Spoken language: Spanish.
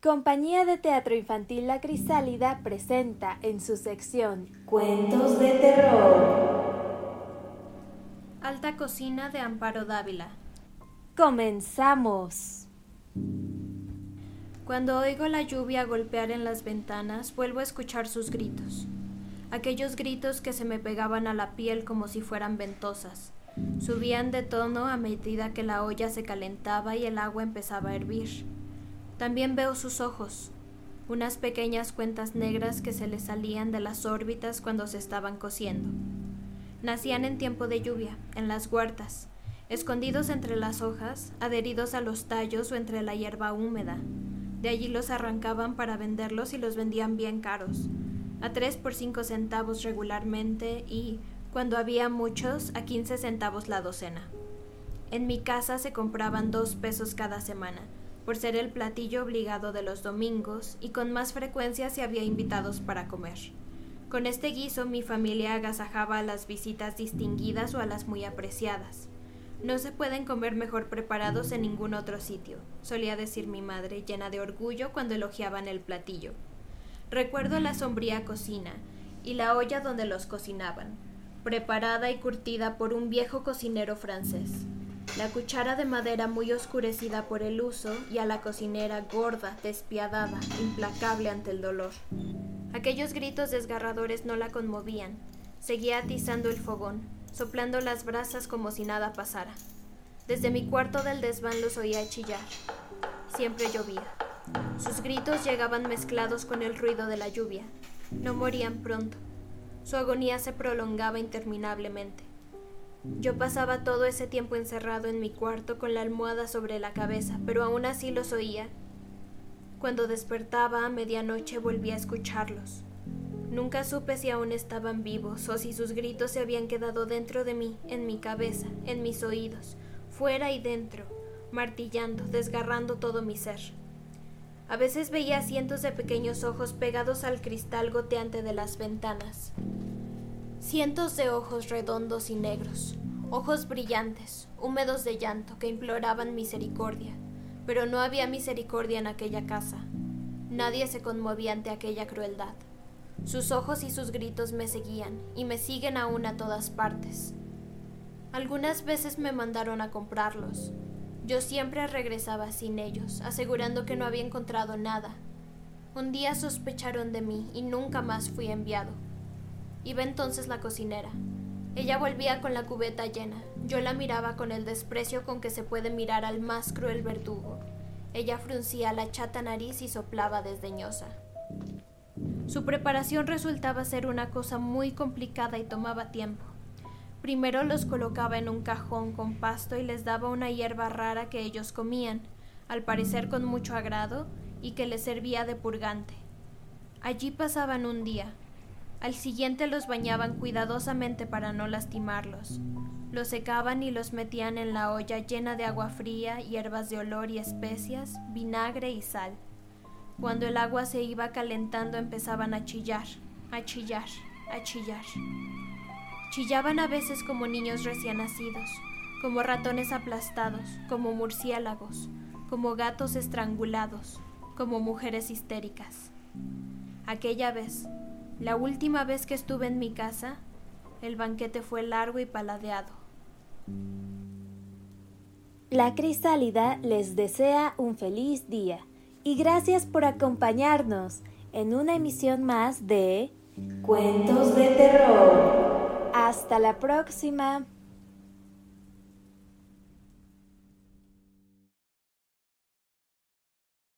Compañía de Teatro Infantil La Crisálida presenta en su sección Cuentos de Terror. Alta Cocina de Amparo Dávila. Comenzamos. Cuando oigo la lluvia golpear en las ventanas, vuelvo a escuchar sus gritos. Aquellos gritos que se me pegaban a la piel como si fueran ventosas. Subían de tono a medida que la olla se calentaba y el agua empezaba a hervir. También veo sus ojos, unas pequeñas cuentas negras que se le salían de las órbitas cuando se estaban cociendo. Nacían en tiempo de lluvia, en las huertas, escondidos entre las hojas, adheridos a los tallos o entre la hierba húmeda. De allí los arrancaban para venderlos y los vendían bien caros, a tres por cinco centavos regularmente y, cuando había muchos, a quince centavos la docena. En mi casa se compraban dos pesos cada semana, por ser el platillo obligado de los domingos y con más frecuencia si había invitados para comer. Con este guiso mi familia agasajaba a las visitas distinguidas o a las muy apreciadas. No se pueden comer mejor preparados en ningún otro sitio, solía decir mi madre, llena de orgullo cuando elogiaban el platillo. Recuerdo la sombría cocina y la olla donde los cocinaban, preparada y curtida por un viejo cocinero francés la cuchara de madera muy oscurecida por el uso y a la cocinera gorda, despiadada, implacable ante el dolor. Aquellos gritos desgarradores no la conmovían. Seguía atizando el fogón, soplando las brasas como si nada pasara. Desde mi cuarto del desván los oía chillar. Siempre llovía. Sus gritos llegaban mezclados con el ruido de la lluvia. No morían pronto. Su agonía se prolongaba interminablemente. Yo pasaba todo ese tiempo encerrado en mi cuarto con la almohada sobre la cabeza, pero aún así los oía. Cuando despertaba a medianoche volví a escucharlos. Nunca supe si aún estaban vivos o si sus gritos se habían quedado dentro de mí, en mi cabeza, en mis oídos, fuera y dentro, martillando, desgarrando todo mi ser. A veces veía cientos de pequeños ojos pegados al cristal goteante de las ventanas. Cientos de ojos redondos y negros, ojos brillantes, húmedos de llanto, que imploraban misericordia. Pero no había misericordia en aquella casa. Nadie se conmovía ante aquella crueldad. Sus ojos y sus gritos me seguían, y me siguen aún a todas partes. Algunas veces me mandaron a comprarlos. Yo siempre regresaba sin ellos, asegurando que no había encontrado nada. Un día sospecharon de mí y nunca más fui enviado. Iba entonces la cocinera. Ella volvía con la cubeta llena. Yo la miraba con el desprecio con que se puede mirar al más cruel verdugo. Ella fruncía la chata nariz y soplaba desdeñosa. Su preparación resultaba ser una cosa muy complicada y tomaba tiempo. Primero los colocaba en un cajón con pasto y les daba una hierba rara que ellos comían, al parecer con mucho agrado, y que les servía de purgante. Allí pasaban un día, al siguiente los bañaban cuidadosamente para no lastimarlos. Los secaban y los metían en la olla llena de agua fría, hierbas de olor y especias, vinagre y sal. Cuando el agua se iba calentando empezaban a chillar, a chillar, a chillar. Chillaban a veces como niños recién nacidos, como ratones aplastados, como murciélagos, como gatos estrangulados, como mujeres histéricas. Aquella vez, la última vez que estuve en mi casa, el banquete fue largo y paladeado. La Crisálida les desea un feliz día y gracias por acompañarnos en una emisión más de Cuentos de Terror. Hasta la próxima.